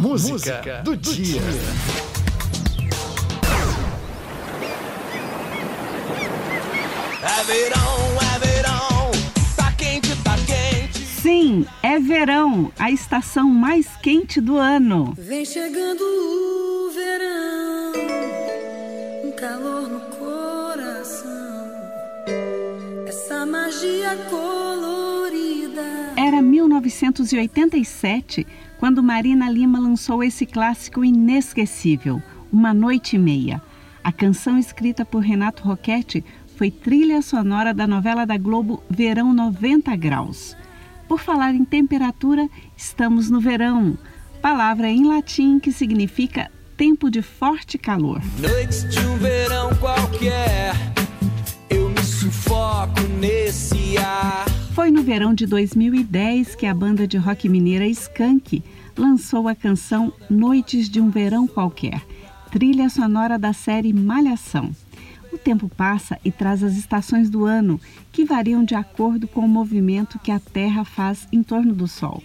música, música do, do, dia. dia. É verão, é verão, tá quente, tá quente. Sim, é verão, a estação mais quente do ano. Vem chegando o verão, um calor no coração, essa magia colorida. Era 1987 quando Marina Lima lançou esse clássico inesquecível, Uma Noite e Meia. A canção escrita por Renato Roquete foi trilha sonora da novela da Globo Verão 90 Graus. Por falar em temperatura, estamos no verão, palavra em latim que significa tempo de forte calor. Noites de um verão qualquer, eu me sufoco nesse ar. Foi no verão de 2010 que a banda de rock mineira Skank lançou a canção Noites de um Verão Qualquer, trilha sonora da série Malhação. O tempo passa e traz as estações do ano, que variam de acordo com o movimento que a Terra faz em torno do Sol.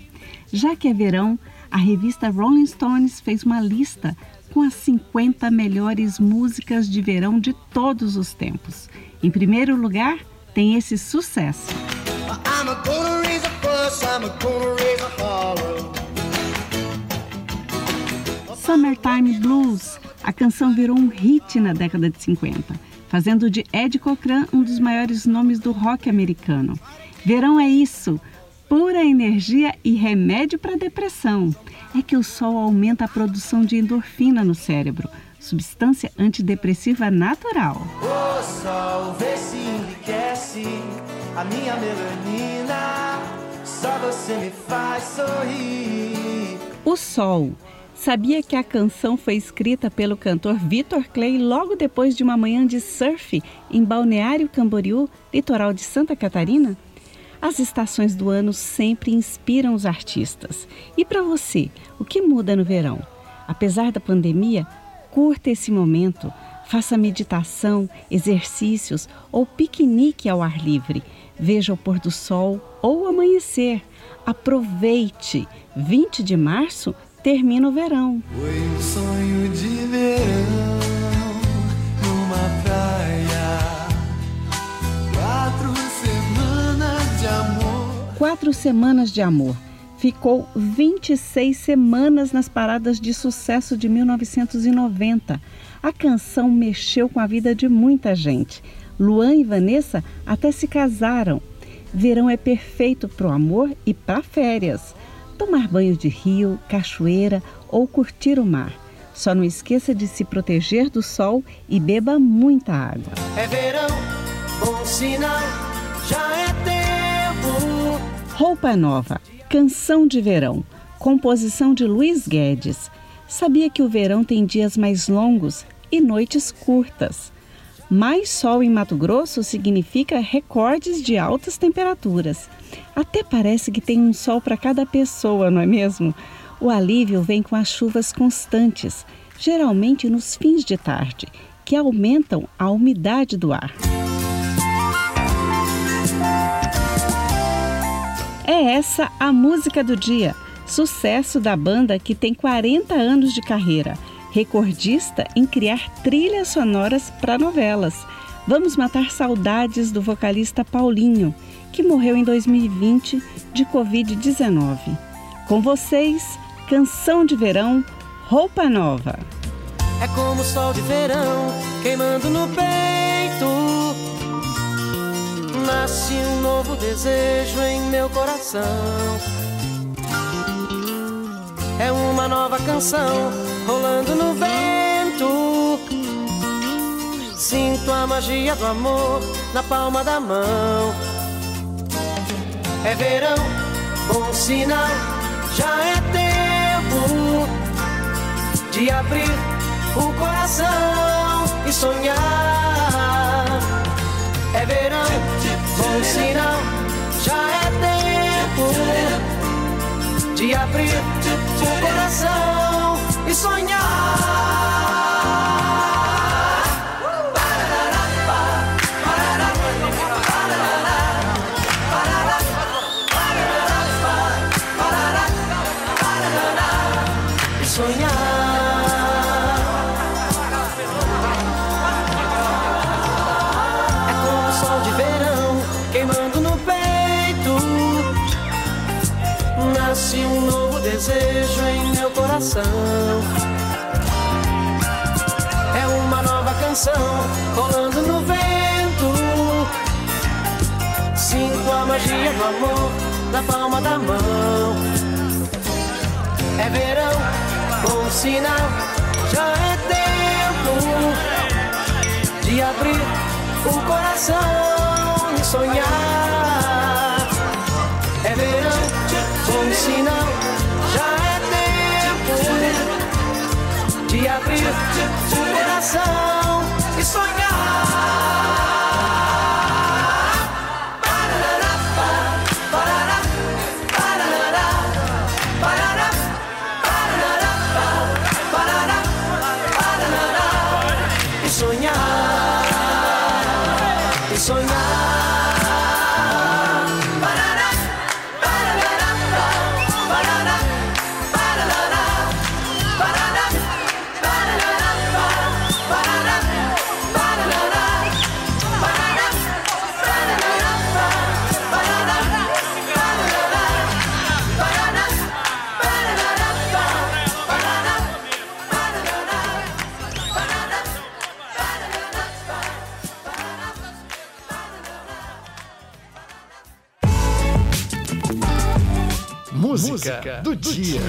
Já que é verão, a revista Rolling Stones fez uma lista com as 50 melhores músicas de verão de todos os tempos. Em primeiro lugar, tem esse sucesso. Summertime Blues. A canção virou um hit na década de 50, fazendo de Ed Cochran um dos maiores nomes do rock americano. Verão é isso, pura energia e remédio para depressão. É que o sol aumenta a produção de endorfina no cérebro, substância antidepressiva natural. O sol vê se enriquece a minha melanina. Só você me faz sorrir. O Sol. Sabia que a canção foi escrita pelo cantor Victor Clay logo depois de uma manhã de surf em Balneário Camboriú, litoral de Santa Catarina? As estações do ano sempre inspiram os artistas. E para você, o que muda no verão? Apesar da pandemia, curta esse momento. Faça meditação, exercícios ou piquenique ao ar livre. Veja o pôr do sol ou amanhecer. Aproveite! 20 de março termina o verão. Foi um sonho de verão numa praia. Quatro semanas de amor. Quatro semanas de amor. Ficou 26 semanas nas paradas de sucesso de 1990. A canção mexeu com a vida de muita gente. Luan e Vanessa até se casaram. Verão é perfeito para o amor e para férias. Tomar banho de rio, cachoeira ou curtir o mar. Só não esqueça de se proteger do sol e beba muita água. É verão, bom sinal, já é tempo. Roupa Nova, canção de verão, composição de Luiz Guedes. Sabia que o verão tem dias mais longos e noites curtas. Mais sol em Mato Grosso significa recordes de altas temperaturas. Até parece que tem um sol para cada pessoa, não é mesmo? O alívio vem com as chuvas constantes, geralmente nos fins de tarde, que aumentam a umidade do ar. É essa a música do dia, sucesso da banda que tem 40 anos de carreira recordista em criar trilhas sonoras para novelas. Vamos matar saudades do vocalista Paulinho, que morreu em 2020 de Covid-19. Com vocês, Canção de Verão, Roupa Nova. É como o sol de verão queimando no peito. Nasce um novo desejo em meu coração. É uma nova canção rolando no vento. Sinto a magia do amor na palma da mão. É verão, bom sinal, já é tempo de abrir o coração e sonhar. É verão, bom sinal, já é tempo de abrir o coração sonhar. Nasce um novo desejo em meu coração. É uma nova canção rolando no vento. Sinto a magia do amor na palma da mão. É verão, bom sinal, já é tempo de abrir o coração e sonhar. Música do dia.